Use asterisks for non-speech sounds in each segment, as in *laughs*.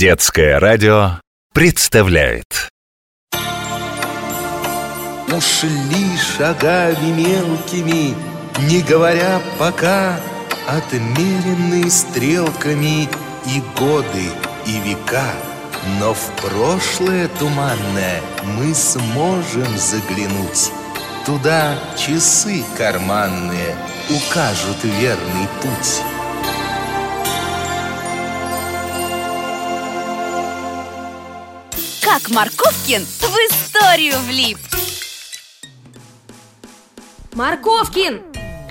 Детское радио представляет. Ушли шагами мелкими, не говоря пока Отмеренные стрелками и годы, и века. Но в прошлое туманное мы сможем заглянуть. Туда часы карманные укажут верный путь Как Марковкин в историю влип Марковкин,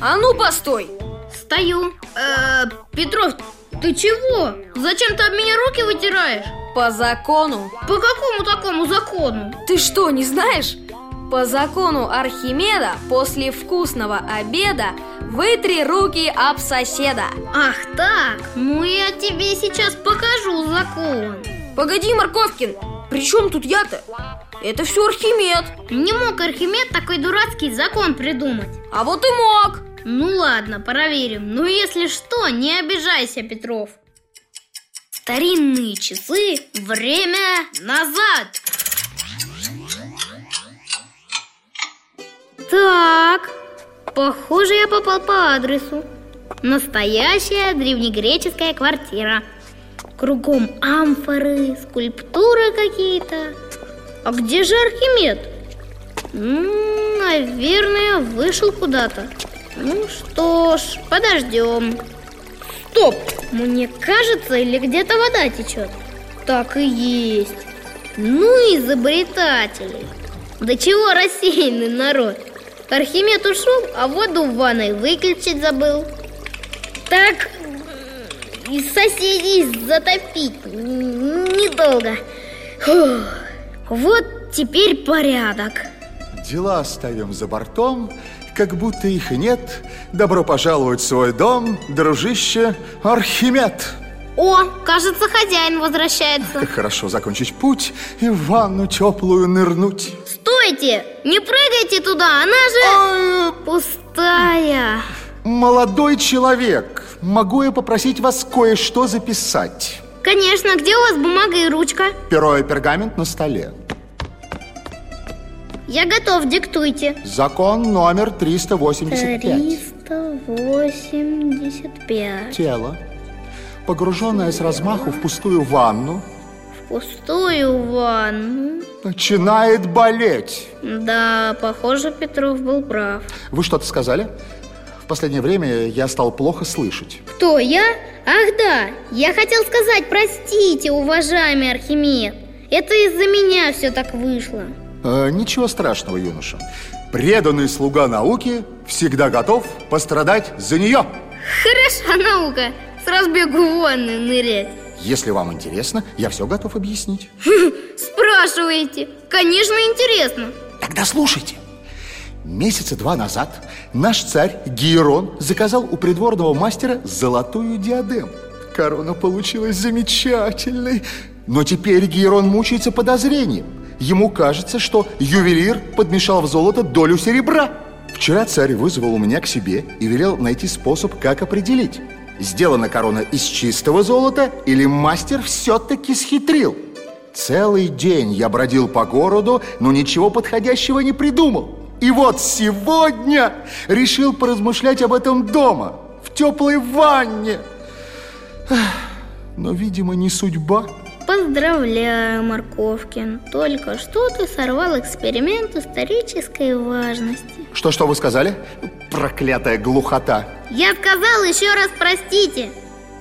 а ну постой Стою э, Петров, ты чего? Зачем ты об меня руки вытираешь? По закону По какому такому закону? Ты что, не знаешь? По закону Архимеда после вкусного обеда Вытри руки об соседа Ах так, ну я тебе сейчас покажу закон Погоди, Марковкин, при чем тут я-то? Это все Архимед. Не мог Архимед такой дурацкий закон придумать. А вот и мог. Ну ладно, проверим. Ну если что, не обижайся, Петров. Старинные часы, время назад. Так, похоже, я попал по адресу. Настоящая древнегреческая квартира Кругом амфоры, скульптуры какие-то. А где же Архимед? Ну, наверное, вышел куда-то. Ну что ж, подождем. Стоп! Мне кажется, или где-то вода течет? Так и есть. Ну, изобретатели! Да чего рассеянный народ? Архимед ушел, а воду в ванной выключить забыл. Так, и соседей затопить недолго Фух. Вот теперь порядок Дела оставим за бортом, как будто их и нет. Добро пожаловать в свой дом, дружище Архимед. О, кажется, хозяин возвращается Как *laughs* хорошо закончить путь и в ванну теплую нырнуть. Стойте! Не прыгайте туда, она же пустая Молодой человек, могу я попросить вас кое-что записать? Конечно, где у вас бумага и ручка? Перо и пергамент на столе. Я готов, диктуйте Закон номер 385. 385 Тело, погруженное с размаху в пустую ванну, В пустую ванну начинает болеть. Да, похоже, Петров был прав Вы что-то сказали? В последнее время я стал плохо слышать. Кто, я? Ах да, я хотел сказать, простите, уважаемый Архимед Это из-за меня все так вышло Э, ничего страшного, юноша. Преданный слуга науки всегда готов пострадать за нее. Хороша наука, с разбегу в ванную нырять Если вам интересно, я все готов объяснить. Спрашиваете? Конечно, интересно Тогда слушайте. Месяца два назад наш царь Гиерон заказал у придворного мастера золотую диадему. Корона получилась замечательной. Но теперь Гиерон мучается подозрением. Ему кажется, что ювелир подмешал в золото долю серебра. Вчера царь вызвал у меня к себе и велел найти способ, как определить, сделана корона из чистого золота или мастер все-таки схитрил. Целый день я бродил по городу, но ничего подходящего не придумал. И вот сегодня решил поразмышлять об этом дома, в теплой ванне. Но, видимо, не судьба. Поздравляю, Марковкин Только что ты сорвал эксперимент исторической важности Что-что вы сказали? Проклятая глухота. Я сказал еще раз простите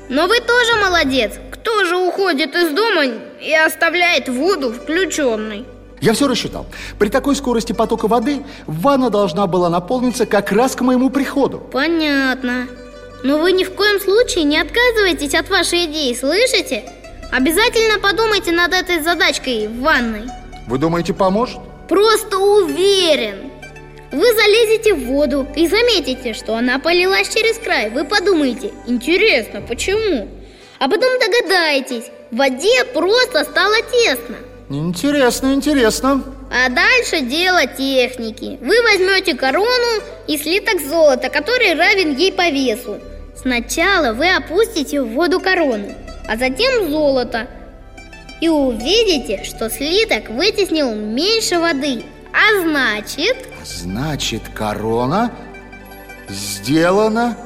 Но вы тоже молодец Кто же уходит из дома и оставляет воду включенной? Я все рассчитал. При такой скорости потока воды ванна должна была наполниться как раз к моему приходу. Понятно Но вы ни в коем случае не отказывайтесь от вашей идеи, слышите? Обязательно подумайте над этой задачкой в ванной Вы думаете, поможет? Просто уверен Вы залезете в воду и заметите, что она полилась через край Вы подумаете, интересно, почему? А потом догадаетесь, в воде просто стало тесно Интересно, интересно. А дальше дело техники. Вы возьмете корону и слиток золота, который равен ей по весу. Сначала вы опустите в воду корону, а затем золото. И увидите, что слиток вытеснил меньше воды. А значит... Значит, корона сделана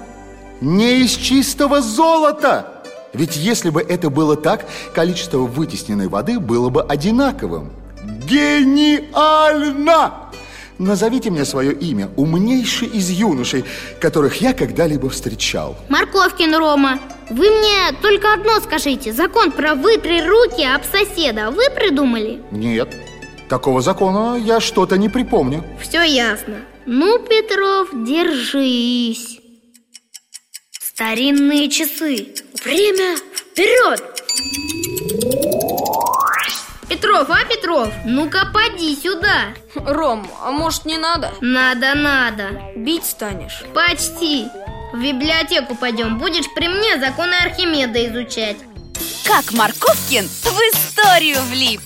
не из чистого золота Ведь если бы это было так, количество вытесненной воды было бы одинаковым. Гениально! Назовите мне свое имя, умнейший из юношей, которых я когда-либо встречал. Морковкин Рома, вы мне только одно скажите. Закон про вытри руки об соседа вы придумали? Нет, такого закона я что-то не припомню. Все ясно. Ну, Петров, держись. Старинные часы Время вперед! Петров, а, Петров? Ну-ка, поди сюда Ром, а может не надо? Надо, надо Бить станешь? Почти В библиотеку пойдем Будешь при мне законы Архимеда изучать Как Марковкин в историю влип